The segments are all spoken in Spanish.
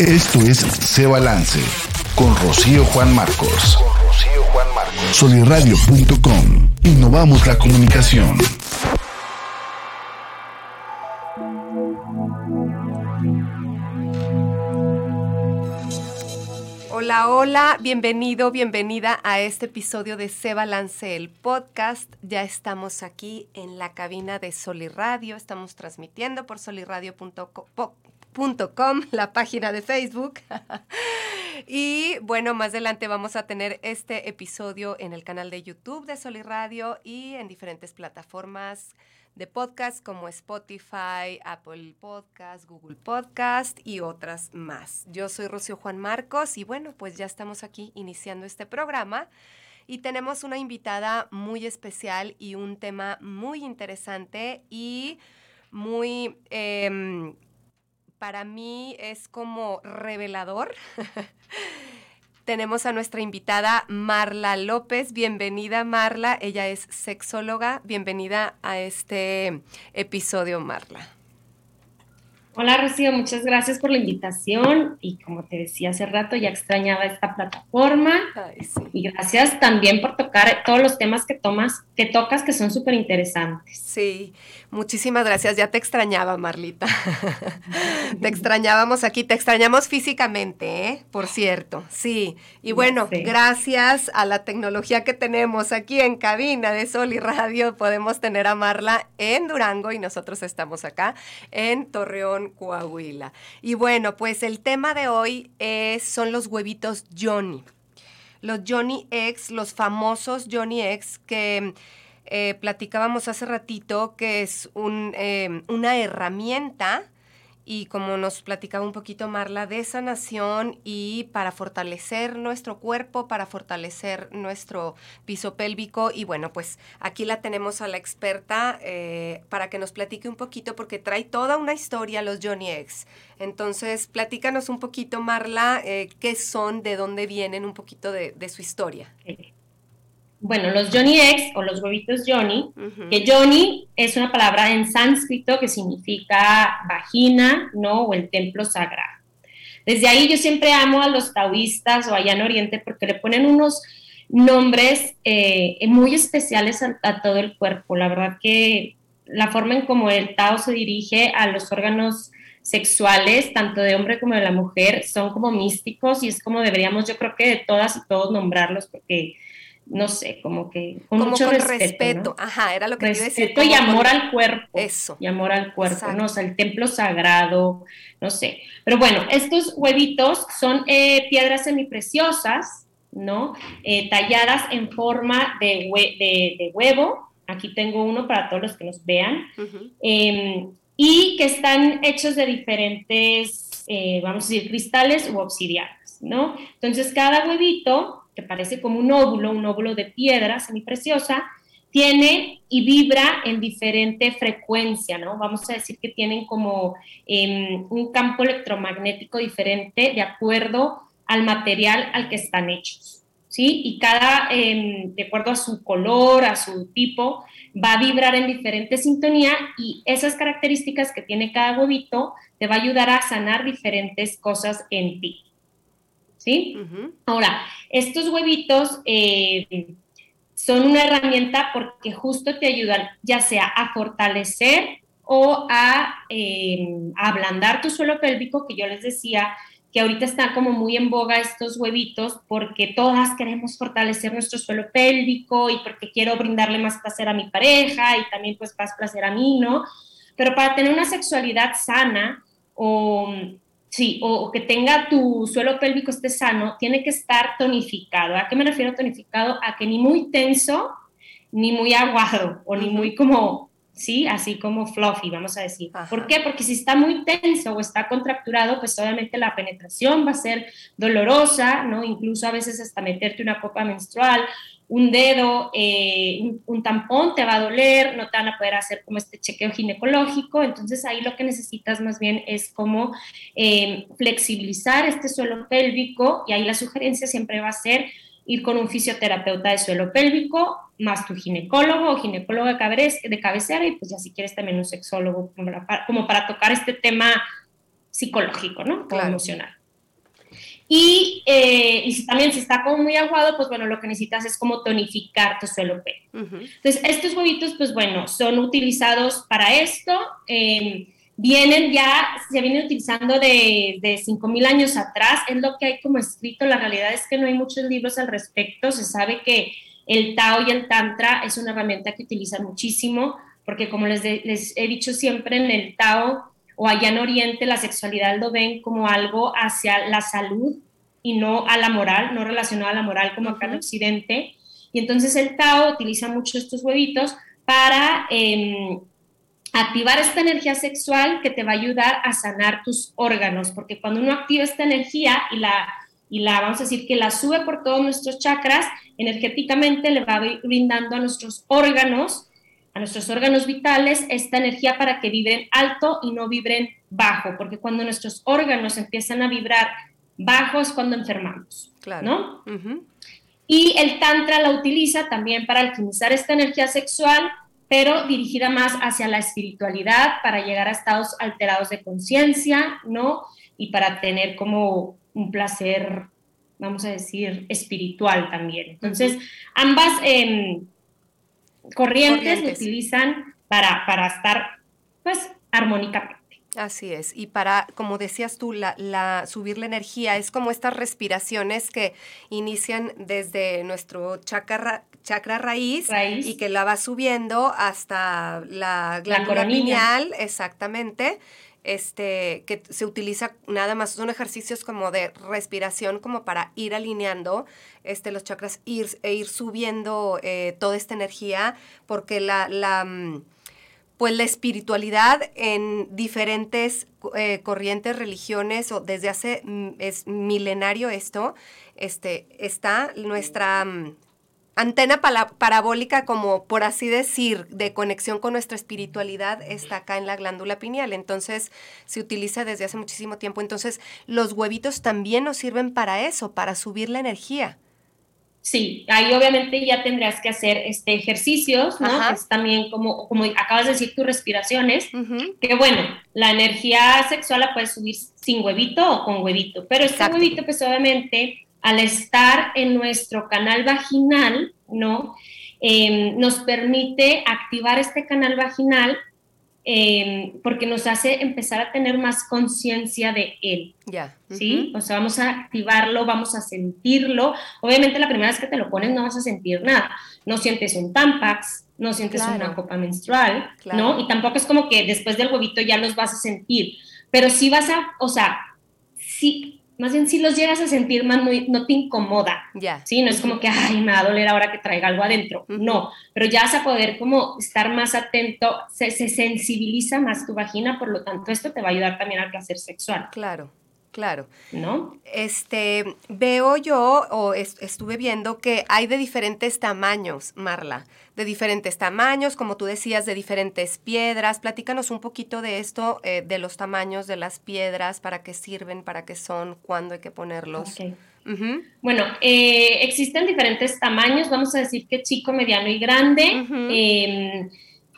Esto es Se Balance con Rocío Juan Marcos. Soliradio.com. Innovamos la comunicación. Hola, hola, bienvenido, bienvenida a este episodio de Se Balance, el podcast. Ya estamos aquí en la cabina de Soliradio, estamos transmitiendo por la página de Facebook. y bueno, más adelante vamos a tener este episodio en el canal de YouTube de Soliradio y en diferentes plataformas de podcast como Spotify, Apple Podcast, Google Podcast y otras más. Yo soy Rocío Juan Marcos y bueno, pues ya estamos aquí iniciando este programa y tenemos una invitada muy especial y un tema muy interesante y muy, em, para mí es como revelador. Tenemos a nuestra invitada Marla López. Bienvenida Marla, ella es sexóloga. Bienvenida a este episodio Marla. Hola Rocío, muchas gracias por la invitación. Y como te decía hace rato, ya extrañaba esta plataforma. Y gracias también por tocar todos los temas que tomas, que tocas que son súper interesantes. Sí, muchísimas gracias, ya te extrañaba Marlita, te extrañábamos aquí, te extrañamos físicamente, ¿eh? por cierto, sí, y bueno, gracias a la tecnología que tenemos aquí en cabina de Sol y Radio, podemos tener a Marla en Durango y nosotros estamos acá en Torreón Coahuila. Y bueno, pues el tema de hoy son los huevitos Johnny. Los Johnny X, los famosos Johnny X que eh, platicábamos hace ratito, que es un, eh, una herramienta y como nos platicaba un poquito Marla, de sanación y para fortalecer nuestro cuerpo, para fortalecer nuestro piso pélvico. Y bueno, pues aquí la tenemos a la experta eh, para que nos platique un poquito porque trae toda una historia los Johnny X. Entonces, platícanos un poquito, Marla, eh, qué son, de dónde vienen, un poquito de, su historia bueno, los Johnny Eggs o los huevitos Johnny, que Johnny es una palabra en sánscrito que significa vagina, ¿no? O el templo sagrado. Desde ahí yo siempre amo a los taoístas o allá en Oriente porque le ponen unos nombres eh, muy especiales a, todo el cuerpo. La verdad que la forma en como el Tao se dirige a los órganos sexuales, tanto de hombre como de la mujer, son como místicos y es como deberíamos, yo creo que de todas y todos nombrarlos porque no sé, como que con mucho respeto. Ajá, era lo que respeto y amor al cuerpo. Eso. Y amor al cuerpo, ¿no? O sea, el templo sagrado, no sé. Pero bueno, estos huevitos son eh, piedras semipreciosas, ¿no? Eh, talladas en forma de, de, huevo. Aquí tengo uno para todos los que nos vean. Em, y que están hechos de diferentes, eh, vamos a decir, cristales u obsidianas, ¿no? Entonces, cada huevito que parece como un óvulo, un óvulo de piedra semipreciosa, tiene y vibra en diferente frecuencia, ¿no? Vamos a decir que tienen como em, un campo electromagnético diferente de acuerdo al material al que están hechos, ¿sí? Y cada, em, de acuerdo a su color, a su tipo, va a vibrar en diferente sintonía y esas características que tiene cada huevito te va a ayudar a sanar diferentes cosas en ti. ¿Sí? Ahora, estos huevitos eh, son una herramienta porque justo te ayudan ya sea a fortalecer o eh, a, ablandar tu suelo pélvico, que yo les decía que ahorita están como muy en boga estos huevitos porque todas queremos fortalecer nuestro suelo pélvico y porque quiero brindarle más placer a mi pareja y también pues más placer a mí, ¿no? Pero para tener una sexualidad sana o Sí, o, que tenga tu suelo pélvico esté sano, tiene que estar tonificado. ¿A qué me refiero tonificado? A que ni muy tenso, ni muy aguado, o ni muy como, sí, así como fluffy, vamos a decir. ¿Por qué? Porque si está muy tenso o está contracturado, pues obviamente la penetración va a ser dolorosa, ¿no? Incluso a veces hasta meterte una copa menstrual un dedo, eh, un, tampón te va a doler, no te van a poder hacer como este chequeo ginecológico, entonces ahí lo que necesitas más bien es como eh, flexibilizar este suelo pélvico y ahí la sugerencia siempre va a ser ir con un fisioterapeuta de suelo pélvico, más tu ginecólogo o ginecóloga de cabecera y pues ya si quieres también un sexólogo como para, tocar este tema psicológico, ¿no? O emocional. Eh, y, si también si está como muy aguado, pues bueno, lo que necesitas es como tonificar tu suelo pélvico. Entonces, estos huevitos, pues bueno, son utilizados para esto. Em, vienen ya, se vienen utilizando de, de 5.000 años atrás, es lo que hay como escrito, la realidad es que no hay muchos libros al respecto, se sabe que el Tao y el Tantra es una herramienta que utilizan muchísimo, porque como les, les he dicho siempre, en el Tao o allá en Oriente la sexualidad lo ven como algo hacia la salud y no a la moral, no relacionado a la moral como acá en Occidente. Y entonces el Tao utiliza mucho estos huevitos para em, activar esta energía sexual que te va a ayudar a sanar tus órganos, porque cuando uno activa esta energía y la, y la vamos a decir que la sube por todos nuestros chakras, energéticamente le va brindando a nuestros órganos a nuestros órganos vitales esta energía para que vibren alto y no vibren bajo, porque cuando nuestros órganos empiezan a vibrar bajo es cuando enfermamos, claro. ¿no? Y el tantra la utiliza también para alquimizar esta energía sexual, pero dirigida más hacia la espiritualidad, para llegar a estados alterados de conciencia, ¿no? Y para tener como un placer, vamos a decir, espiritual también. Entonces, ambas... Eh, corrientes, se utilizan para, para estar pues armónicamente. Así es, y para, como decías tú, la, la, subir la energía, es como estas respiraciones que inician desde nuestro chakra, chakra raíz, y que la va subiendo hasta la glándula pineal, exactamente, este, que se utiliza nada más, son ejercicios como de respiración, como para ir alineando este, los chakras ir, e ir subiendo eh, toda esta energía, porque la, mm, pues la espiritualidad en diferentes eh, corrientes, religiones, o desde hace, mm, es milenario esto, este, está nuestra mm, antena parabólica, como por así decir, de conexión con nuestra espiritualidad, está acá en la glándula pineal. Entonces, se utiliza desde hace muchísimo tiempo. Entonces, los huevitos también nos sirven para eso, para subir la energía. Sí, ahí obviamente ya tendrás que hacer este ejercicios, ¿no? Es también como, como acabas de decir, tus respiraciones, que bueno, la energía sexual la puedes subir sin huevito o con huevito, pero este huevito pues obviamente al estar en nuestro canal vaginal, ¿no? Em, nos permite activar este canal vaginal em, porque nos hace empezar a tener más conciencia de él. Ya. ¿Sí? O sea, vamos a activarlo, vamos a sentirlo. Obviamente la primera vez que te lo pones no vas a sentir nada. No sientes un tampax, no sientes una copa menstrual, ¿no? Y tampoco es como que después del huevito ya los vas a sentir. Pero sí vas a, o sea, sí, más bien si los llegas a sentir más, no, te incomoda. Ya. Sí, no es como que, ay, me va a doler ahora que traiga algo adentro. No, pero ya vas a poder como estar más atento, se, sensibiliza más tu vagina, por lo tanto esto te va a ayudar también al placer sexual. Claro. Claro. ¿No? Este, veo yo, o estuve viendo que hay de diferentes tamaños, Marla, de diferentes tamaños, como tú decías, de diferentes piedras. Platícanos un poquito de esto, eh, de los tamaños de las piedras, para qué sirven, para qué son, cuándo hay que ponerlos. Bueno, eh, existen diferentes tamaños, vamos a decir que chico, mediano y grande.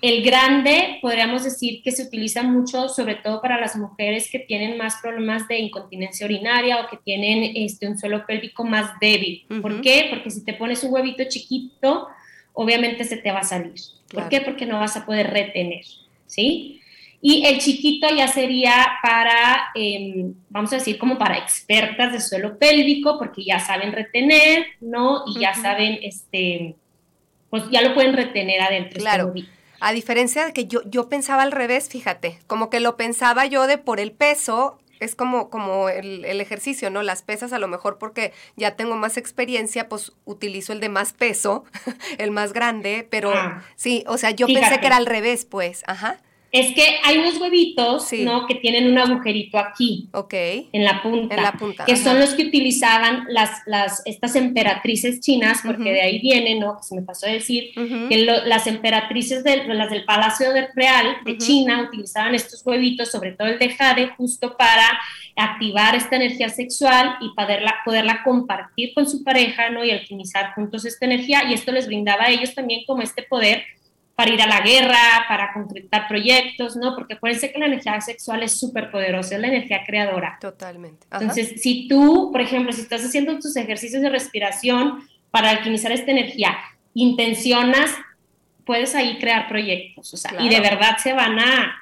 El grande, podríamos decir que se utiliza mucho, sobre todo para las mujeres que tienen más problemas de incontinencia urinaria o que tienen este, un suelo pélvico más débil. ¿Por qué? Porque si te pones un huevito chiquito, obviamente se te va a salir. ¿Por qué? Porque no vas a poder retener, ¿sí? Y el chiquito ya sería para, em, vamos a decir, como para expertas de suelo pélvico, porque ya saben retener, ¿no? Y ya saben, este, pues ya lo pueden retener adentro. Este claro. A diferencia de que yo, yo pensaba al revés, fíjate, como que lo pensaba yo de por el peso, es como, como el, ejercicio, ¿no? Las pesas a lo mejor porque ya tengo más experiencia, pues utilizo el de más peso, el más grande, pero ah. sí, o sea, yo pensé que era al revés, pues, ajá es que hay unos huevitos, ¿no? Que tienen un agujerito aquí. Ok. En la punta. En la punta. Que son los que utilizaban las, las, estas emperatrices chinas, porque de ahí viene, ¿no? Se me pasó a decir, que las emperatrices, de, las del Palacio Real de China utilizaban estos huevitos, sobre todo el de jade, justo para activar esta energía sexual y poderla, poderla compartir con su pareja, ¿no? Y alquimizar juntos esta energía. Y esto les brindaba a ellos también como este poder para ir a la guerra, para concretar proyectos, ¿no? Porque acuérdense que la energía sexual es súper poderosa, es la energía creadora. Totalmente. Entonces, si tú, por ejemplo, si estás haciendo tus ejercicios de respiración para alquimizar esta energía, intencionas, puedes ahí crear proyectos, o sea, y de verdad se van a,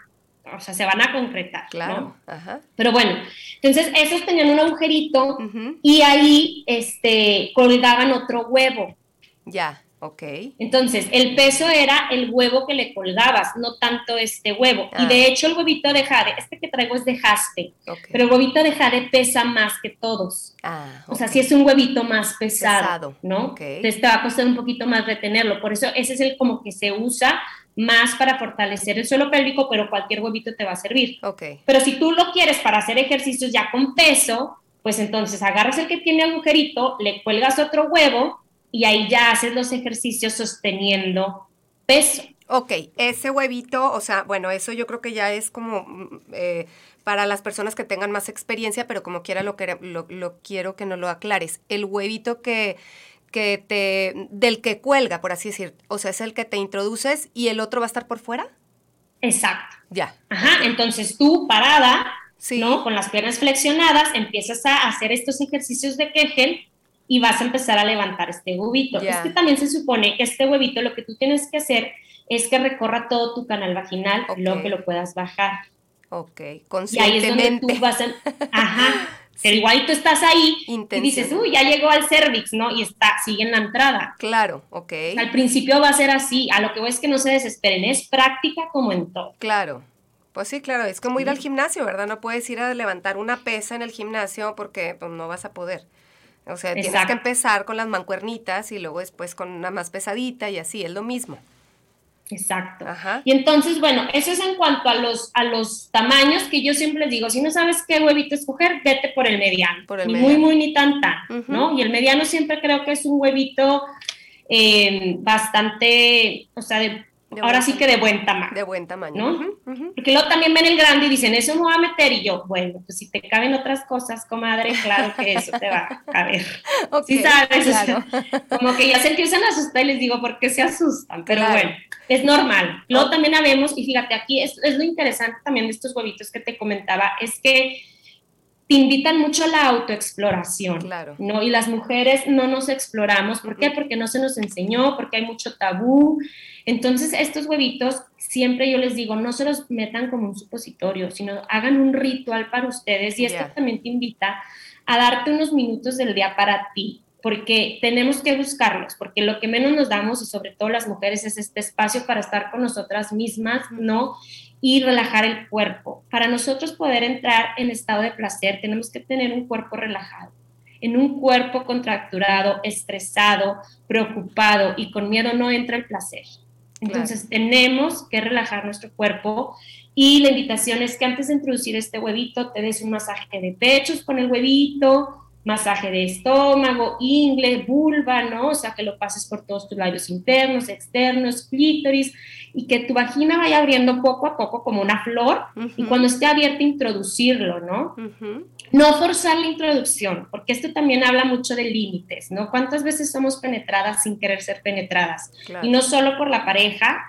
o sea, se van a concretar. Claro. Ajá. Pero bueno, entonces esos tenían un agujerito y ahí este, colgaban otro huevo. Ya. Ok. Entonces, el peso era el huevo que le colgabas, no tanto este huevo. Y de ah. hecho, el huevito de jade, este que traigo es de jaspe, pero el huevito de jade pesa más que todos. Ah, O sea, si es un huevito más pesado, ¿no? Entonces te va a costar un poquito más retenerlo. Por eso, ese es el como que se usa más para fortalecer el suelo pélvico, pero cualquier huevito te va a servir. Okay. Pero si tú lo quieres para hacer ejercicios ya con peso, pues entonces agarras el que tiene agujerito, le cuelgas otro huevo y ahí ya haces los ejercicios sosteniendo peso. Ok, ese huevito, o sea, bueno, eso yo creo que ya es como mm, eh, para las personas que tengan más experiencia, pero como quiera lo, que, lo, quiero que no lo aclares. El huevito que, que te, del que cuelga, por así decir, o sea, es el que te introduces y el otro va a estar por fuera. Exacto. Ya. Ajá, entonces tú parada, ¿no? Con las piernas flexionadas, empiezas a hacer estos ejercicios de Kegel y vas a empezar a levantar este huevito. Es que también se supone que este huevito lo que tú tienes que hacer es que recorra todo tu canal vaginal y luego que lo puedas bajar. Ok, conscientemente. Y ahí es donde tú vas a... Ajá, pero igual tú estás ahí y dices, uy, ya llegó al cervix, ¿no? Y está, sigue en la entrada. Claro, ok. Al principio va a ser así, a lo que voy es que no se desesperen, es práctica como en todo. Claro, pues sí, claro, es como ir al gimnasio, ¿verdad? No puedes ir a levantar una pesa en el gimnasio porque pues, no vas a poder. O sea, tienes que empezar con las mancuernitas y luego después con una más pesadita y así, es lo mismo. Exacto. Y entonces, bueno, eso es en cuanto a los, a los tamaños que yo siempre les digo, si no sabes qué huevito escoger, vete por el mediano. Por el ni muy, muy, ni tanta, ¿no? Y el mediano siempre creo que es un huevito eh, bastante, o sea, de ahora sí que de buen tamaño. De buen tamaño. ¿no? Porque luego también ven el grande y dicen, eso me va a meter. Y yo, bueno, pues si te caben otras cosas, comadre, claro que eso te va a caber. sí, sabes, como que ya se empiezan a asustar y les digo, ¿por qué se asustan? Pero bueno, es normal. Luego también habemos, y fíjate, aquí es, es lo interesante también de estos huevitos que te comentaba, es que invitan mucho a la autoexploración, claro. ¿no? Y las mujeres no nos exploramos, ¿por qué? Porque no se nos enseñó, porque hay mucho tabú. Entonces, estos huevitos, siempre yo les digo, no se los metan como un supositorio, sino hagan un ritual para ustedes y esto también te invita a darte unos minutos del día para ti, porque tenemos que buscarlos, porque lo que menos nos damos, y sobre todo las mujeres, es este espacio para estar con nosotras mismas, ¿no? y relajar el cuerpo. Para nosotros poder entrar en estado de placer tenemos que tener un cuerpo relajado. En un cuerpo contracturado, estresado, preocupado y con miedo no entra el placer. Entonces tenemos que relajar nuestro cuerpo y la invitación es que antes de introducir este huevito te des un masaje de pechos con el huevito, masaje de estómago, ingle, vulva, ¿no? O sea, que lo pases por todos tus labios internos, externos, clítoris, y que tu vagina vaya abriendo poco a poco como una flor, y cuando esté abierta introducirlo, ¿no? No forzar la introducción, porque esto también habla mucho de límites, ¿no? ¿Cuántas veces somos penetradas sin querer ser penetradas? Y no solo por la pareja,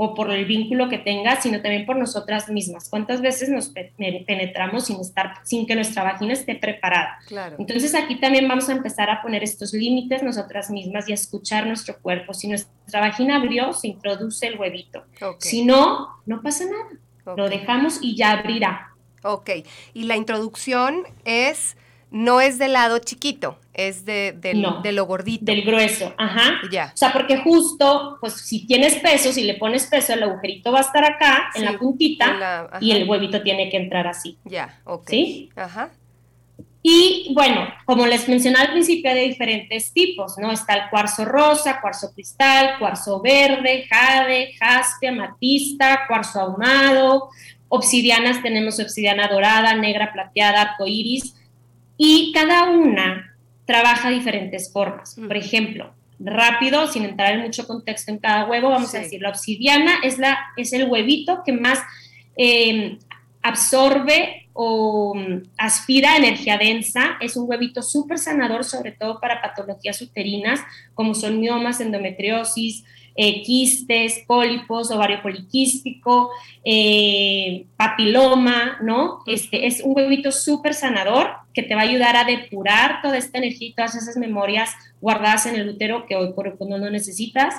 o por el vínculo que tenga, sino también por nosotras mismas. ¿Cuántas veces nos penetramos sin estar, sin que nuestra vagina esté preparada? Claro. Entonces aquí también vamos a empezar a poner estos límites nosotras mismas y a escuchar nuestro cuerpo. Si nuestra vagina abrió, se introduce el huevito. Si no, no pasa nada. Lo dejamos y ya abrirá. Ok. Y la introducción es no es del lado chiquito, es de, de, lo gordito. Del grueso, ajá. Ya. O sea, porque justo, pues si tienes peso, si le pones peso, el agujerito va a estar acá, en la puntita, y el huevito tiene que entrar así. Ya, ok. ¿Sí? Ajá. Y bueno, como les mencioné al principio, hay de diferentes tipos, ¿no? Está el cuarzo rosa, cuarzo cristal, cuarzo verde, jade, jaspe, amatista, cuarzo ahumado. Obsidianas tenemos obsidiana dorada, negra, plateada, arcoíris y cada una trabaja diferentes formas. Por ejemplo, rápido, sin entrar en mucho contexto en cada huevo, vamos a decir, la obsidiana es, la, es el huevito que más em, absorbe o mm, aspira energía densa. Es un huevito súper sanador, sobre todo para patologías uterinas, como son miomas, endometriosis, eh, quistes, pólipos, ovario poliquístico, eh, papiloma, ¿no? Este es un huevito súper sanador que te va a ayudar a depurar toda esta energía y todas esas memorias guardadas en el útero que hoy por hoy no necesitas.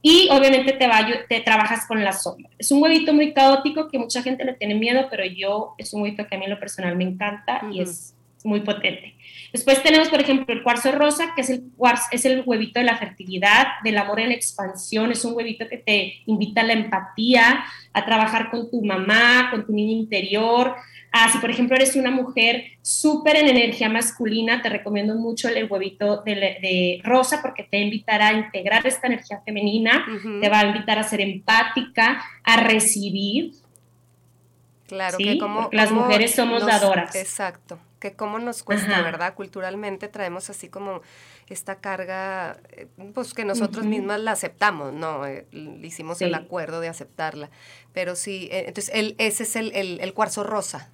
Y obviamente te, va, te trabajas con la sombra. Es un huevito muy caótico que mucha gente le tiene miedo, pero yo es un huevito que a mí en lo personal me encanta y es muy potente. Después tenemos, por ejemplo, el cuarzo rosa, que es el, es el huevito de la fertilidad, del amor en expansión. Es un huevito que te invita a la empatía, a trabajar con tu mamá, con tu niño interior. Ah, si, por ejemplo, eres una mujer súper en energía masculina, te recomiendo mucho el huevito de, rosa porque te va a invitar a integrar esta energía femenina, te va a invitar a ser empática, a recibir. Claro, que como las mujeres somos dadoras. Exacto que cómo nos cuesta, ¿verdad? Culturalmente traemos así como esta carga, eh, pues que nosotros mismas la aceptamos, ¿no? Eh, hicimos el acuerdo de aceptarla. Pero sí, eh, entonces el, ese es el, el cuarzo rosa.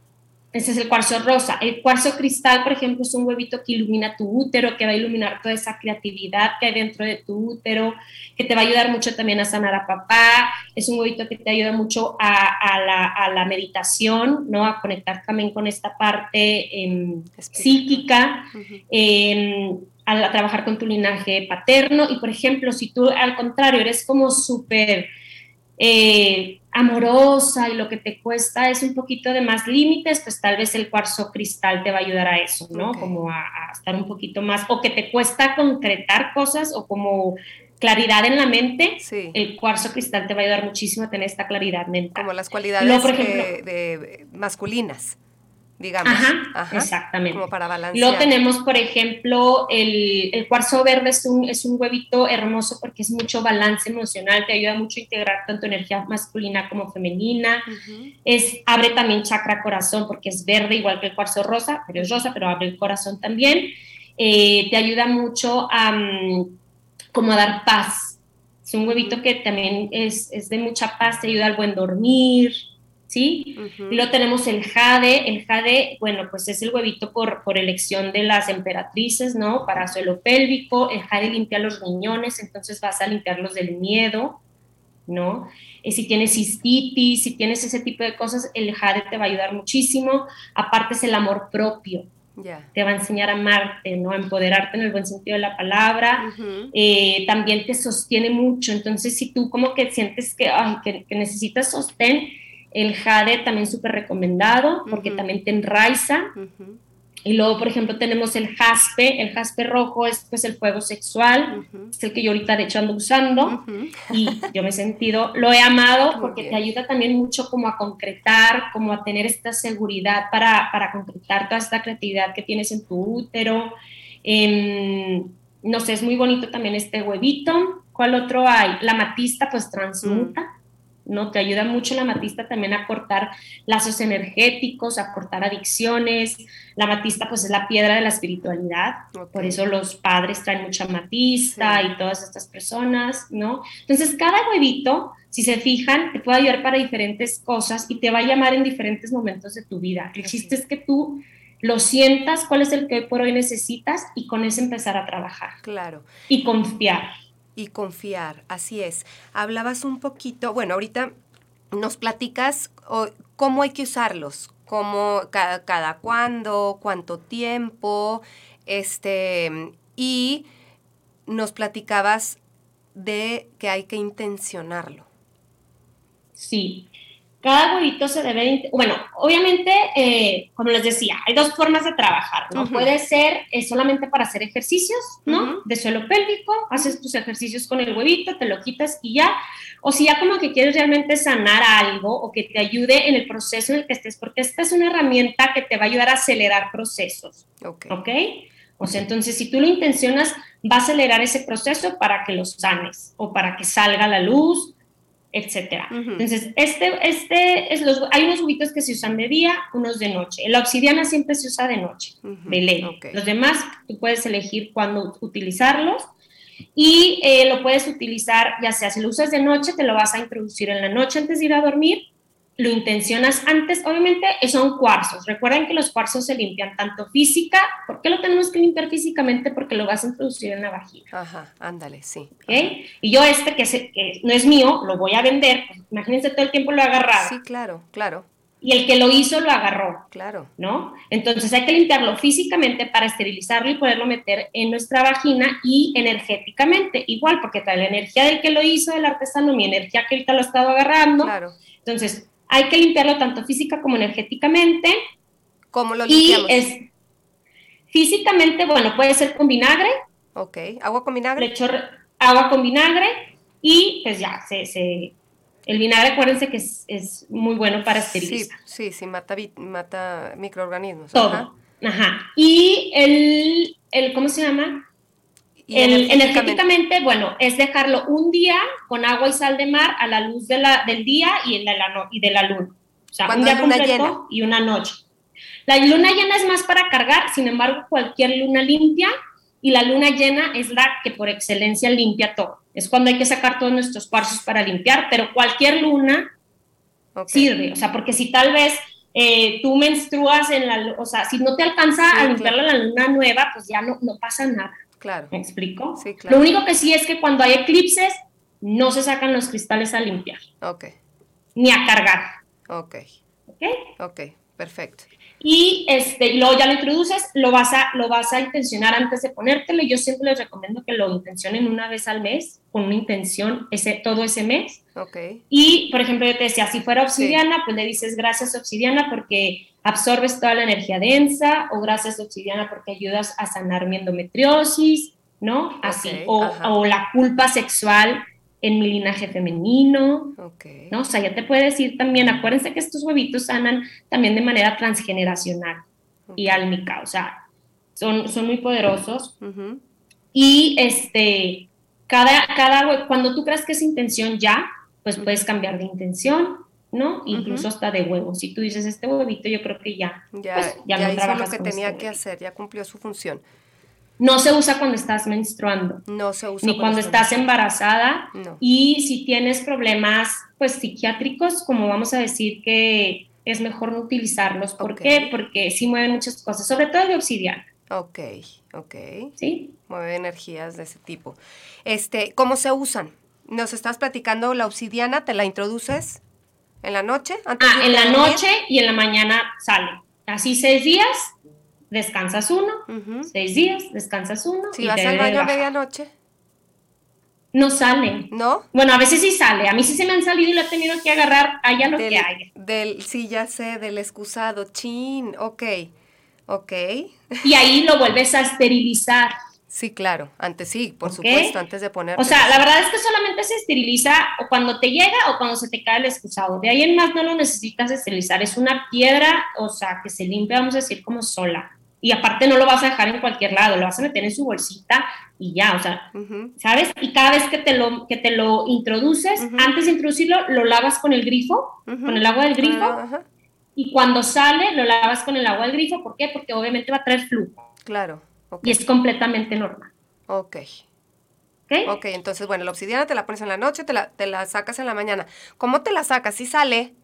Ese es el cuarzo rosa. El cuarzo cristal, por ejemplo, es un huevito que ilumina tu útero, que va a iluminar toda esa creatividad que hay dentro de tu útero, que te va a ayudar mucho también a sanar a papá. Es un huevito que te ayuda mucho a, la, meditación, ¿no? A conectar también con esta parte em, psíquica. Em, a, trabajar con tu linaje paterno. Y, por ejemplo, si tú al contrario eres como súper eh, amorosa y lo que te cuesta es un poquito de más límites, pues tal vez el cuarzo cristal te va a ayudar a eso, ¿no? Como a, estar un poquito más, o que te cuesta concretar cosas o como claridad en la mente, el cuarzo cristal te va a ayudar muchísimo a tener esta claridad mental. Como las cualidades de, masculinas digamos. Ajá, exactamente. Como para balancear. Luego tenemos, por ejemplo, el, cuarzo verde es un, es un huevito hermoso porque es mucho balance emocional, te ayuda mucho a integrar tanto energía masculina como femenina. es, abre también chakra corazón porque es verde igual que el cuarzo rosa, pero es rosa, pero abre el corazón también. Eh, te ayuda mucho a, como a dar paz. Es un huevito que también es, es de mucha paz, te ayuda al buen dormir, ¿sí? Y luego tenemos el jade, el jade, bueno, pues es el huevito por, por elección de las emperatrices, ¿no? Para suelo pélvico, el jade limpia los riñones, entonces vas a limpiarlos del miedo, ¿no? Y si tienes cistitis, si tienes ese tipo de cosas, el jade te va a ayudar muchísimo. Aparte es el amor propio. Te va a enseñar a amarte, ¿no? A empoderarte en el buen sentido de la palabra. Eh, también te sostiene mucho. Entonces, si tú como que sientes que, que, que necesitas sostén, el jade también súper recomendado porque también te enraiza. Y luego, por ejemplo, tenemos el jaspe. El jaspe rojo es pues el fuego sexual. Es el que yo ahorita de hecho ando usando. Y yo me he sentido, lo he amado porque te ayuda también mucho como a concretar, como a tener esta seguridad para, para concretar toda esta creatividad que tienes en tu útero. No sé, es muy bonito también este huevito. ¿Cuál otro hay? La matista pues transmuta. ¿No? Te ayuda mucho la matista también a cortar lazos energéticos, a cortar adicciones. La matista pues es la piedra de la espiritualidad, por eso los padres traen mucha matista y todas estas personas, ¿no? Entonces cada huevito, si se fijan, te puede ayudar para diferentes cosas y te va a llamar en diferentes momentos de tu vida. El chiste es que tú lo sientas, cuál es el que por hoy necesitas y con eso empezar a trabajar. Claro. Y confiar y confiar, así es. Hablabas un poquito, bueno, ahorita nos platicas cómo hay que usarlos, cómo, cada, cada cuándo, cuánto tiempo, este, y nos platicabas de que hay que intencionarlo. Sí, cada huevito se debe, bueno, obviamente, eh, como les decía, hay dos formas de trabajar, ¿no? Puede ser eh, solamente para hacer ejercicios, ¿no? De suelo pélvico, haces tus ejercicios con el huevito, te lo quitas y ya. O si ya como que quieres realmente sanar algo o que te ayude en el proceso en el que estés, porque esta es una herramienta que te va a ayudar a acelerar procesos, ¿ok? ¿okay? O sea, entonces si tú lo intencionas, va a acelerar ese proceso para que lo sanes o para que salga la luz etcétera. Entonces, este, este es los, hay unos huevitos que se usan de día, unos de noche. La obsidiana siempre se usa de noche, de ley. Los demás, tú puedes elegir cuándo utilizarlos y eh, lo puedes utilizar, ya sea si lo usas de noche, te lo vas a introducir en la noche antes de ir a dormir lo intencionas antes, obviamente son cuarzos. Recuerden que los cuarzos se limpian tanto física, ¿por qué lo tenemos que limpiar físicamente? Porque lo vas a introducir en la vagina. Ajá, ándale, sí. ¿Okay? Y yo este que, que, no es mío, lo voy a vender, pues, imagínense todo el tiempo lo he agarrado. Sí, claro, claro. Y el que lo hizo lo agarró. Claro. ¿No? Entonces hay que limpiarlo físicamente para esterilizarlo y poderlo meter en nuestra vagina y energéticamente, igual, porque trae la energía del que lo hizo, del artesano, mi energía que ahorita lo ha estado agarrando. Claro. Entonces, hay que limpiarlo tanto física como energéticamente. ¿Cómo lo limpiamos? Y es, físicamente, bueno, puede ser con vinagre. Ok, agua con vinagre. Le agua con vinagre y pues ya, se, el vinagre acuérdense que es, muy bueno para esterilizar. Sí, sí, sí mata, mata microorganismos. Todo. Ajá. Y el, el, ¿cómo se llama? Energéticamente? bueno, es dejarlo un día con agua y sal de mar a la luz de la, del día y, de la, y de la luna. O sea, un día completo y una noche. La luna llena es más para cargar, sin embargo, cualquier luna limpia y la luna llena es la que por excelencia limpia todo. Es cuando hay que sacar todos nuestros cuarzos para limpiar, pero cualquier luna sirve. O sea, porque si tal vez eh, tú menstruas en la, o sea, si no te alcanza a limpiarla la luna nueva, pues ya no, no pasa nada. Claro. ¿Me explico? Sí, claro. Lo único que sí es que cuando hay eclipses, no se sacan los cristales a limpiar. Ok. Ni a cargar. Ok. Ok. Ok, perfecto. Y este, luego ya lo introduces, lo vas, a, lo vas a intencionar antes de ponértelo. Yo siempre les recomiendo que lo intencionen una vez al mes, con una intención ese, todo ese mes. Ok. Y, por ejemplo, yo te decía, si fuera obsidiana, pues le dices gracias obsidiana porque absorbes toda la energía densa, o gracias obsidiana porque ayudas a sanar mi endometriosis, ¿no? Así, o, o, la culpa sexual en mi linaje femenino, okay. ¿no? O sea, ya te puede decir también, acuérdense que estos huevitos sanan también de manera transgeneracional y álmica, o sea, son, son muy poderosos. Y este, cada, cada, cuando tú creas que es intención ya, pues puedes cambiar de intención, ¿no? Incluso hasta de huevo. Si tú dices, este huevito yo creo que ya, ya, pues, ya, ya hizo lo que tenía este que hacer, ya cumplió su función. No se usa cuando estás menstruando. No se usa. Ni cuando, estás embarazada. Y si tienes problemas, pues psiquiátricos, como vamos a decir que es mejor no utilizarlos. ¿Por qué? Porque sí mueven muchas cosas, sobre todo de obsidiana. Ok, ok. Sí. Mueve energías de ese tipo. Este, ¿cómo se usan? Nos estás platicando la obsidiana, ¿te la introduces en la noche? Antes ah, en la noche y en la mañana sale. Así seis días descansas uno, seis días, descansas uno. Si vas al baño a medianoche. No sale. ¿No? Bueno, a veces sí sale. A mí sí se me han salido y lo he tenido que agarrar allá lo que haya. Del, sí, ya sé, del excusado. Chin, ok. Ok. Y ahí lo vuelves a esterilizar. Sí, claro. Antes sí, por supuesto, antes de poner. O sea, la verdad es que solamente se esteriliza o cuando te llega o cuando se te cae el excusado. De ahí en más no lo necesitas esterilizar. Es una piedra, o sea, que se limpia, vamos a decir, como sola y aparte no lo vas a dejar en cualquier lado, lo vas a meter en su bolsita y ya, o sea, ¿sabes? Y cada vez que te lo, que te lo introduces, antes de introducirlo, lo lavas con el grifo, con el agua del grifo, y cuando sale, lo lavas con el agua del grifo, ¿por qué? Porque obviamente va a traer flujo. Claro. Y es completamente normal. Ok. ¿Ok? Ok, entonces, bueno, la obsidiana te la pones en la noche, te la, te la sacas en la mañana. ¿Cómo te la sacas? Si sale,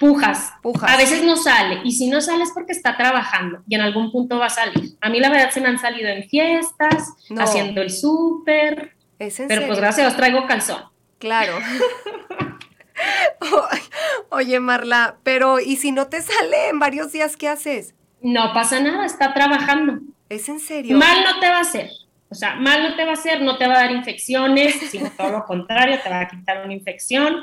pujas. A veces no sale. Y si no sale es porque está trabajando y en algún punto va a salir. A mí la verdad se me han salido en fiestas, haciendo el súper. Pero pues gracias a Dios traigo calzón. Claro. Oye, Marla, pero ¿y si no te sale en varios días, qué haces? No pasa nada, está trabajando. ¿Es en serio? Mal no te va a hacer. O sea, mal no te va a hacer, no te va a dar infecciones, sino todo lo contrario, te va a quitar una infección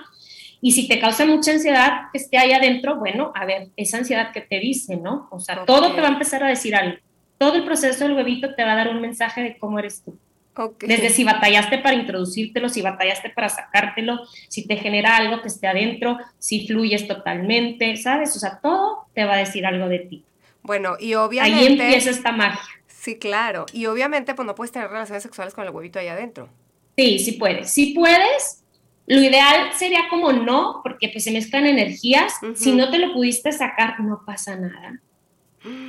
y si te causa mucha ansiedad que esté ahí adentro, bueno, a ver, esa ansiedad que te dice, ¿no? O sea, todo te va a empezar a decir algo. Todo el proceso del huevito te va a dar un mensaje de cómo eres tú. Desde si batallaste para introducírtelo, si batallaste para sacártelo, si te genera algo que esté adentro, si fluyes totalmente, ¿sabes? O sea, todo te va a decir algo de ti. Bueno, y obviamente... Ahí empieza esta magia. Sí, claro. Y obviamente, pues no puedes tener relaciones sexuales con el huevito ahí adentro. Sí, sí puedes. Sí puedes, lo ideal sería como no, porque pues se mezclan energías. Si no te lo pudiste sacar, no pasa nada.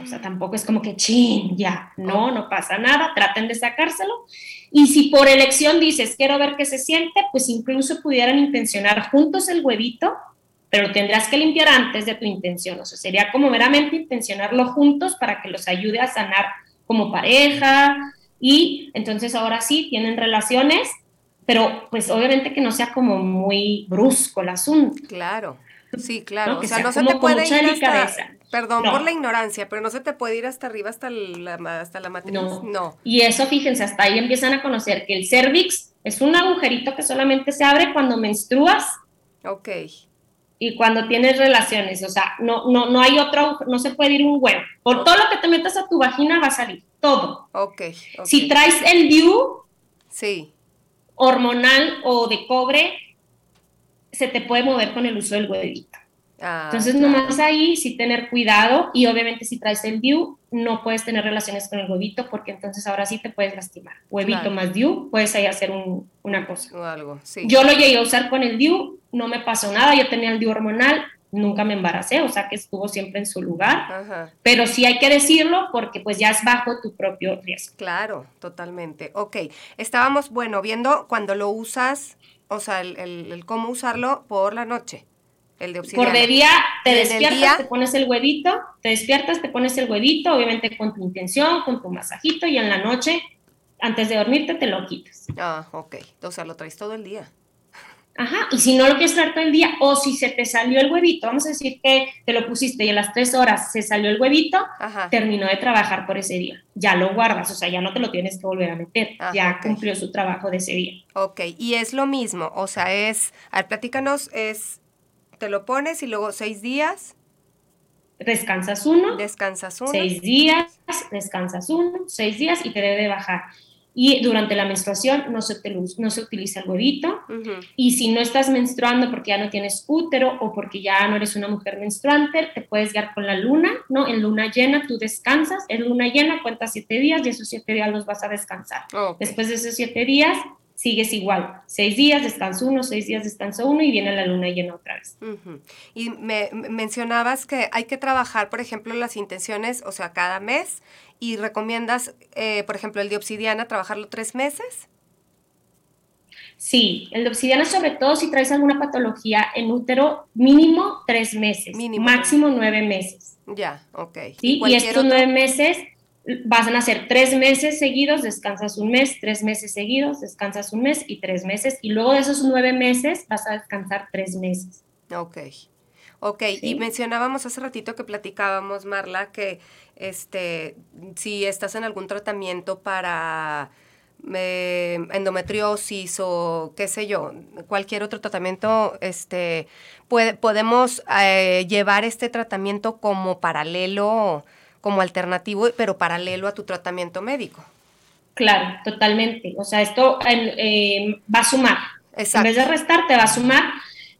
O sea, tampoco es como que chin, ya, no, no pasa nada, traten de sacárselo. Y si por elección dices, quiero ver qué se siente, pues incluso pudieran intencionar juntos el huevito pero tendrás que limpiar antes de tu intención. O sea, sería como meramente intencionarlo juntos para que los ayude a sanar como pareja y entonces ahora sí tienen relaciones, pero pues obviamente que no sea como muy brusco el asunto. Claro. Sí, claro. o sea, no se te puede ir hasta, Perdón por la ignorancia, pero no se te puede ir hasta arriba, hasta la, hasta la matriz. No. Y eso, fíjense, hasta ahí empiezan a conocer que el cervix es un agujerito que solamente se abre cuando menstruas. Ok. Y cuando tienes relaciones, o sea, no, no, no hay otro, no se puede ir un huevo. Por todo lo que te metas a tu vagina va a salir, todo. Ok. okay. Si traes el DIU, sí. Hormonal o de cobre, se te puede mover con el uso del huevito. Ah, Entonces, nomás ahí sí tener cuidado y obviamente si traes el DIU, no puedes tener relaciones con el huevito porque entonces ahora sí te puedes lastimar. Huevito más DIU, puedes ahí hacer una cosa. O algo, sí. Yo lo llegué a usar con el DIU, no me pasó nada, yo tenía el DIU hormonal, nunca me embaracé, o sea que estuvo siempre en su lugar, pero sí hay que decirlo porque pues ya es bajo tu propio riesgo. Claro, totalmente. Ok, estábamos, bueno, viendo cuando lo usas, o sea, el cómo usarlo por la noche. El de Por de día te despiertas, te pones el huevito, te despiertas, te pones el huevito, obviamente con tu intención, con tu masajito y en la noche, antes de dormirte, te lo quitas. Ah, ok. O sea, lo traes todo el día. Ajá, y si no lo quieres traer todo el día, o si se te salió el huevito, vamos a decir que te lo pusiste y a las tres horas se salió el huevito, terminó de trabajar por ese día. Ya lo guardas, o sea, ya no te lo tienes que volver a meter, ya cumplió su trabajo de ese día. Ok, y es lo mismo, o sea, es, a ver, platícanos, es te lo pones y luego seis días. Descansas uno. Descansas uno. Seis días, descansas uno, seis días y te debe bajar. Y durante la menstruación no se, no se utiliza el huevito. Y si no estás menstruando porque ya no tienes útero o porque ya no eres una mujer menstruante, te puedes guiar con la luna, ¿no? En luna llena tú descansas, en luna llena cuentas siete días y esos siete días los vas a descansar. Después de esos siete días sigues igual. Seis días, descanso uno, seis días, descanso uno y viene la luna llena otra vez. Y me mencionabas que hay que trabajar, por ejemplo, las intenciones, o sea, cada mes, y recomiendas, eh, por ejemplo, el de obsidiana, trabajarlo tres meses. Sí, el de obsidiana sobre todo si traes alguna patología en útero, mínimo tres meses, mínimo. máximo nueve meses. Ya, ok. ¿Sí? Y, estos nueve meses vas a hacer tres meses seguidos, descansas un mes, tres meses seguidos, descansas un mes y tres meses, y luego de esos nueve meses vas a descansar tres meses. Ok. Ok, y mencionábamos hace ratito que platicábamos, Marla, que este, si estás en algún tratamiento para eh, endometriosis o qué sé yo, cualquier otro tratamiento, este, puede, podemos eh, llevar este tratamiento como paralelo como alternativo, pero paralelo a tu tratamiento médico. Claro, totalmente. O sea, esto eh, va a sumar. En vez de restar, te va a sumar.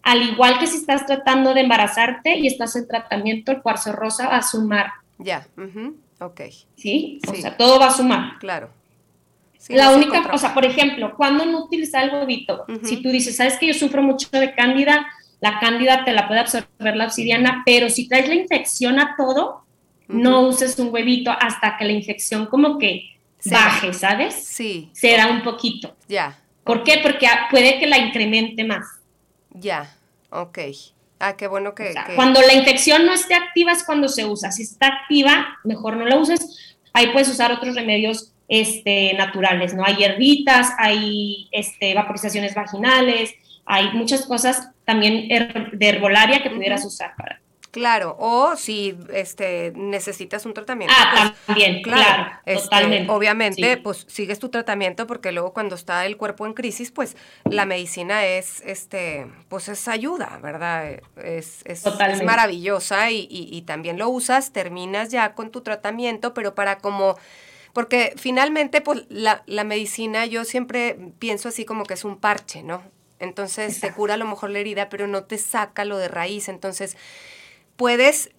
Al igual que si estás tratando de embarazarte y estás en tratamiento, el cuarzo rosa va a sumar. Ya, ok. ¿Sí? O sea, todo va a sumar. Claro. la única, o sea, por ejemplo, cuando no utilizas el huevito, si tú dices, sabes que yo sufro mucho de cándida, la cándida te la puede absorber la obsidiana, pero si traes la infección a todo, no uses un huevito hasta que la infección como que baje, ¿sabes? Sí. Será un poquito. Ya. ¿Por qué? Porque puede que la incremente más. Ya, ok. Ah, qué bueno que, Cuando la infección no esté activa es cuando se usa. Si está activa, mejor no la uses. Ahí puedes usar otros remedios este, naturales, ¿no? Hay hierbitas, hay este, vaporizaciones vaginales, hay muchas cosas también de herbolaria que pudieras usar para Claro, o si este necesitas un tratamiento. Ah, pues, también, claro, este, totalmente. Obviamente, pues sigues tu tratamiento porque luego cuando está el cuerpo en crisis, pues la medicina es, este, pues es ayuda, ¿verdad? Es, es, es maravillosa y, y, también lo usas, terminas ya con tu tratamiento, pero para como porque finalmente, pues la, la medicina yo siempre pienso así como que es un parche, ¿no? Entonces te cura a lo mejor la herida, pero no te saca lo de raíz. Entonces, puedes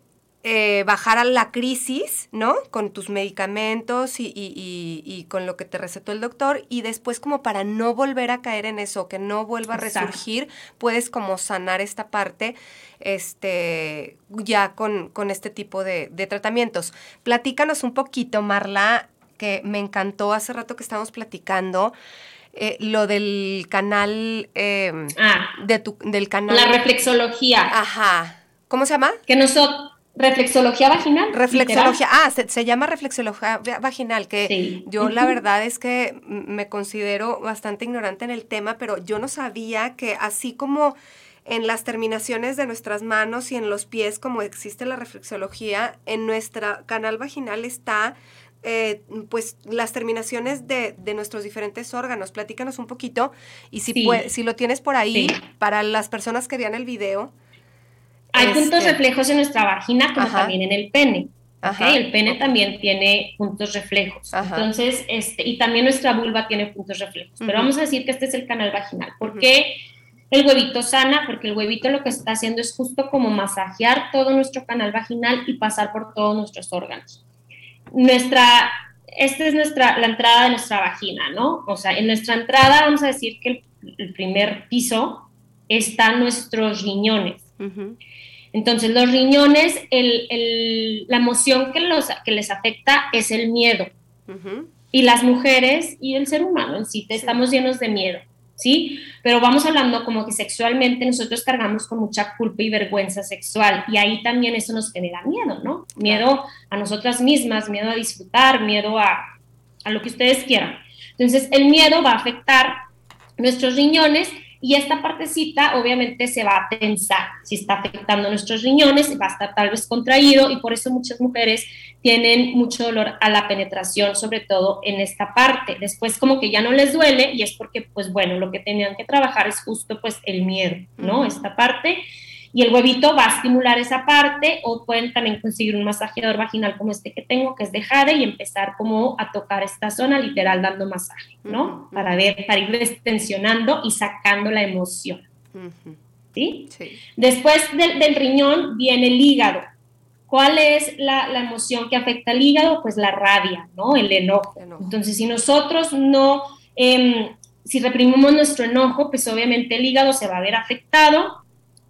eh, bajar a la crisis, ¿no? Con tus medicamentos y, con lo que te recetó el doctor y después como para no volver a caer en eso, que no vuelva a resurgir, puedes como sanar esta parte este, ya con, este tipo de, de, tratamientos. Platícanos un poquito, Marla, que me encantó hace rato que estábamos platicando eh, lo del canal, em, ah, de tu, del canal. La reflexología. Ajá. ¿Cómo se llama? Que nosotros, reflexología vaginal. Reflexología, ah, se, llama reflexología vaginal, que yo la verdad es que me considero bastante ignorante en el tema, pero yo no sabía que así como en las terminaciones de nuestras manos y en los pies, como existe la reflexología, en nuestro canal vaginal está eh, pues las terminaciones de, nuestros diferentes órganos. Platícanos un poquito y si, si lo tienes por ahí, para las personas que vean el video. Hay puntos este reflejos en nuestra vagina como también en el pene. El pene también tiene puntos reflejos. Entonces, este, y también nuestra vulva tiene puntos reflejos. Pero vamos a decir que este es el canal vaginal. ¿Por qué el huevito sana? Porque el huevito lo que está haciendo es justo como masajear todo nuestro canal vaginal y pasar por todos nuestros órganos nuestra, esta es nuestra, la entrada de nuestra vagina, ¿no? O sea, en nuestra entrada vamos a decir que el, primer piso están nuestros riñones. Entonces, los riñones, el, la emoción que, los, que les afecta es el miedo. Y las mujeres y el ser humano en sí, estamos llenos de miedo. ¿sí? Pero vamos hablando como que sexualmente nosotros cargamos con mucha culpa y vergüenza sexual y ahí también eso nos genera miedo, ¿no? Miedo a nosotras mismas, miedo a disfrutar, miedo a, a lo que ustedes quieran. Entonces el miedo va a afectar nuestros riñones y esta partecita obviamente se va a tensar. Si está afectando nuestros riñones, va a estar tal vez contraído y por eso muchas mujeres tienen mucho dolor a la penetración, sobre todo en esta parte. Después como que ya no les duele y es porque, pues bueno, lo que tenían que trabajar es justo pues el miedo, ¿no? Esta parte y el huevito va a estimular esa parte o pueden también conseguir un masajeador vaginal como este que tengo, que es de jade y empezar como a tocar esta zona, literal dando masaje, ¿no? Para ver, para ir destensionando y sacando la emoción. ¿Sí? Después del, riñón viene el hígado. ¿Cuál es la, emoción que afecta al hígado? Pues la rabia, ¿no? El enojo. Entonces, si nosotros no, em, si reprimimos nuestro enojo, pues obviamente el hígado se va a ver afectado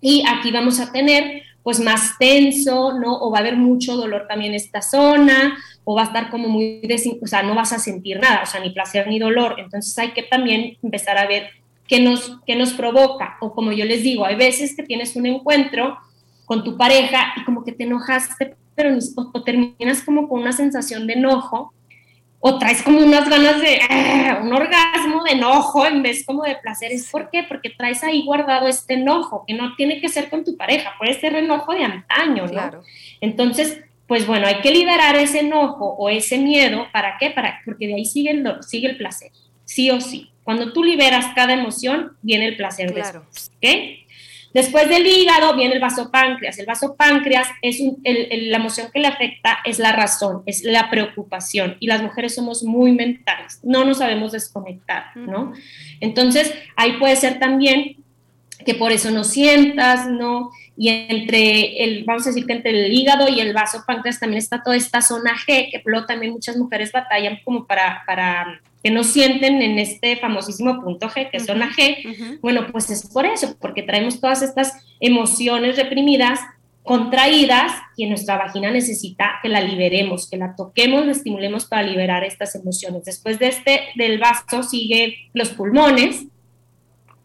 y aquí vamos a tener pues más tenso, ¿no? O va a haber mucho dolor también en esta zona, o va a estar como muy, o sea, no vas a sentir nada, o sea, ni placer ni dolor. Entonces hay que también empezar a ver qué nos, qué nos provoca. O como yo les digo, hay veces que tienes un encuentro con tu pareja y como que te enojaste, pero o terminas como con una sensación de enojo, o traes como unas ganas de ah, un orgasmo de enojo en vez como de placer. ¿Es por qué? Porque traes ahí guardado este enojo, que no tiene que ser con tu pareja, puede ser enojo de antaño, ¿no? Entonces, pues bueno, hay que liberar ese enojo o ese miedo, ¿para qué? Para, porque de ahí sigue el, sigue el placer, sí o sí. Cuando tú liberas cada emoción, viene el placer claro. después, ¿ok? Después del hígado viene el vasopáncreas. El vasopáncreas es la emoción que le afecta es la razón, es la preocupación. Y las mujeres somos muy mentales, no nos sabemos desconectar, ¿no? Entonces, ahí puede ser también que por eso no sientas, ¿no? Y entre el, vamos a decir que entre el hígado y el vasopáncreas también está toda esta zona G, que luego también muchas mujeres batallan como para, para que no sienten en este famosísimo punto G, que es zona G, bueno, pues es por eso, porque traemos todas estas emociones reprimidas, contraídas, y en nuestra vagina necesita que la liberemos, que la toquemos, la estimulemos para liberar estas emociones. Después de este, del vaso sigue los pulmones,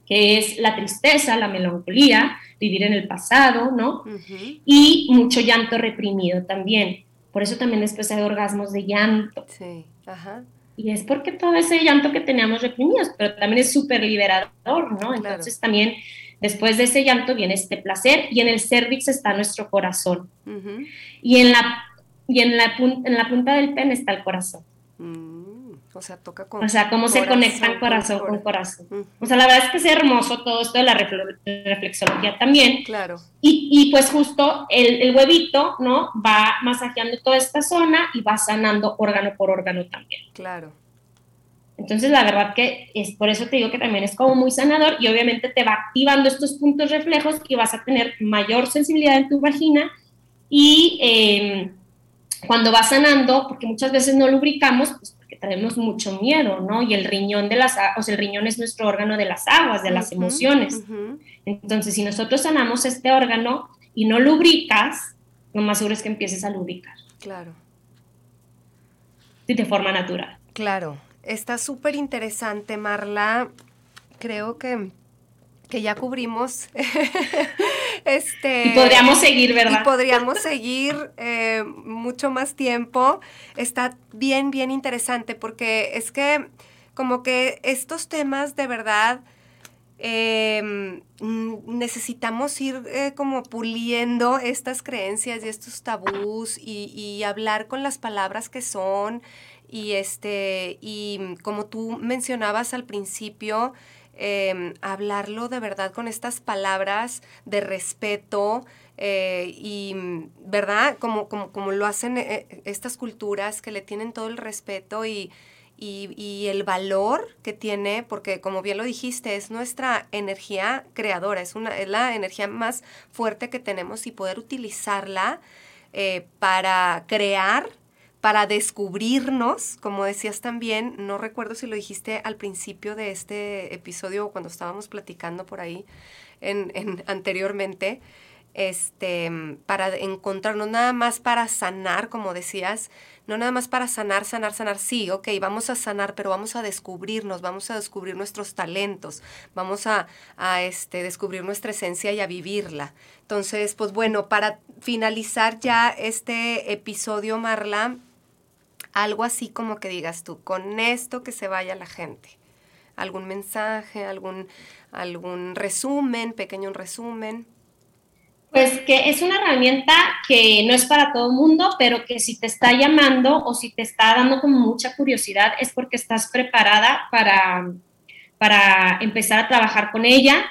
que es la tristeza, la melancolía, vivir en el pasado, ¿no? Y mucho llanto reprimido también. Por eso también después hay orgasmos de llanto. Sí, ajá. Y es porque todo ese llanto que teníamos reprimidos, pero también es súper liberador, ¿no? Entonces también después de ese llanto viene este placer y en el cervix está nuestro corazón. Y, en la, y en, la, en la punta del pene está el corazón. Mm. O sea, toca con. O sea, cómo se conectan corazón con corazón. O sea, la verdad es que es hermoso todo esto de la reflexología también. Claro. Y, y pues justo el, el, huevito, ¿no? Va masajeando toda esta zona y va sanando órgano por órgano también. Claro. Entonces, la verdad que es por eso te digo que también es como muy sanador y obviamente te va activando estos puntos reflejos y vas a tener mayor sensibilidad en tu vagina y eh, cuando va sanando, porque muchas veces no lubricamos, pues tenemos mucho miedo, ¿no? Y el riñón de las, o sea, el riñón es nuestro órgano de las aguas, de las emociones. Entonces, si nosotros sanamos este órgano y no lubricas, lo más seguro es que empieces a lubricar. Claro. Y de forma natural. Claro. está súper interesante, Marla. Creo que, que ya cubrimos. este, y podríamos seguir, ¿verdad? Y podríamos seguir eh, mucho más tiempo. Está bien, bien interesante porque es que como que estos temas de verdad Em, necesitamos ir eh, como puliendo estas creencias y estos tabús y, hablar con las palabras que son y este y como tú mencionabas al principio em, hablarlo de verdad con estas palabras de respeto eh, y verdad como, como, como lo hacen eh, estas culturas que le tienen todo el respeto y y, el valor que tiene, porque como bien lo dijiste, es nuestra energía creadora, es, una, es la energía más fuerte que tenemos y poder utilizarla eh, para crear, para descubrirnos, como decías también, no recuerdo si lo dijiste al principio de este episodio o cuando estábamos platicando por ahí en, anteriormente, este, para encontrarnos nada más para sanar, como decías, no nada más para sanar, sanar, sanar. Sí, ok, vamos a sanar, pero vamos a descubrirnos, vamos a descubrir nuestros talentos, vamos a, este, descubrir nuestra esencia y a vivirla. Entonces, pues bueno, para finalizar ya este episodio, Marla, algo así como que digas tú, con esto que se vaya la gente. ¿Algún mensaje, algún, algún resumen, pequeño resumen? Pues que es una herramienta que no es para todo el mundo, pero que si te está llamando o si te está dando como mucha curiosidad es porque estás preparada para, para empezar a trabajar con ella,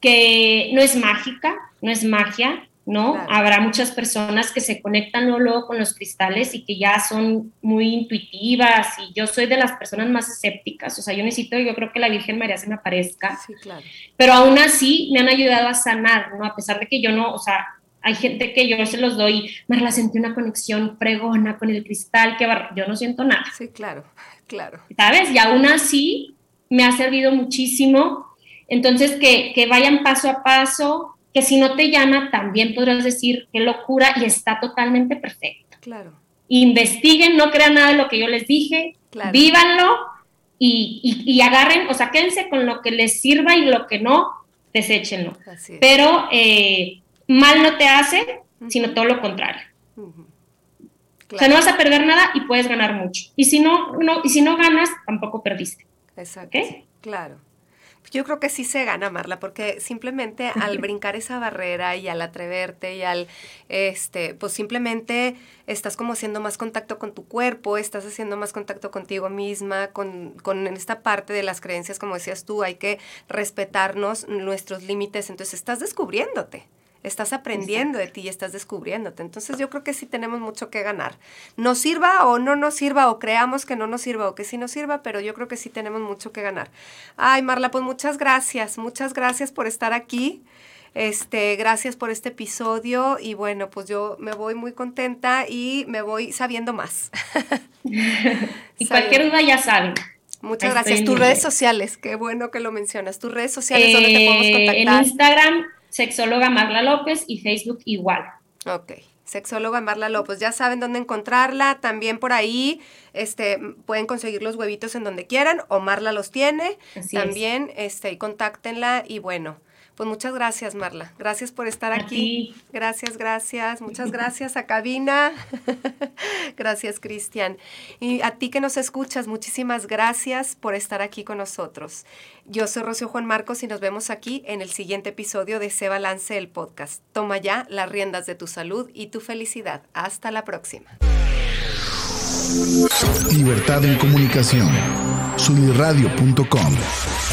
que no es mágica, no es magia, ¿no? Habrá muchas personas que se conectan luego, con los cristales y que ya son muy intuitivas y yo soy de las personas más escépticas, o sea, yo necesito, yo creo que la Virgen María se me aparezca, sí, claro. pero aún así me han ayudado a sanar, ¿no? A pesar de que yo no, o sea, hay gente que yo se los doy, Marla, sentí una conexión fregona con el cristal, que yo no siento nada. Sí, claro, claro. ¿Sabes? Y aún así me ha servido muchísimo. Entonces, que, que vayan paso a paso, que si no te llama, también podrás decir qué locura y está totalmente perfecto. Claro. Investiguen, no crean nada de lo que yo les dije, vívanlo y, agarren, o sea, quédense con lo que les sirva y lo que no, deséchenlo. Pero eh, mal no te hace, sino todo lo contrario. O sea, no vas a perder nada y puedes ganar mucho. Y si no, no, y si no ganas, tampoco perdiste. Exacto. Claro. Yo creo que sí se gana, Marla, porque simplemente al brincar esa barrera y al atreverte y al, este, pues simplemente estás como haciendo más contacto con tu cuerpo, estás haciendo más contacto contigo misma, con, con esta parte de las creencias, como decías tú, hay que respetarnos nuestros límites, entonces estás descubriéndote estás aprendiendo de ti y estás descubriéndote. Entonces yo creo que sí tenemos mucho que ganar. Nos sirva o no nos sirva o creamos que no nos sirva o que sí nos sirva, pero yo creo que sí tenemos mucho que ganar. Ay, Marla, pues muchas gracias, muchas gracias por estar aquí. Este, gracias por este episodio y bueno, pues yo me voy muy contenta y me voy sabiendo más. y cualquier duda ya saben. Muchas gracias. Tus redes sociales, qué bueno que lo mencionas. Tus redes sociales, ¿dónde te podemos eh, contactar? En Instagram, sexóloga Marla López y Facebook igual. Ok. Sexóloga Marla López, ya saben dónde encontrarla, también por ahí este, pueden conseguir los huevitos en donde quieran o Marla los tiene, también este, y contáctenla y bueno, pues muchas gracias, Marla. Gracias por estar aquí. Gracias, gracias. Muchas gracias a Cabina. gracias, Cristian. Y a ti que nos escuchas, muchísimas gracias por estar aquí con nosotros. Yo soy Rocío Juan Marcos y nos vemos aquí en el siguiente episodio de Se Balance el Podcast. Toma ya las riendas de tu salud y tu felicidad. Hasta la próxima. Libertad en comunicación. Sunirradio.com.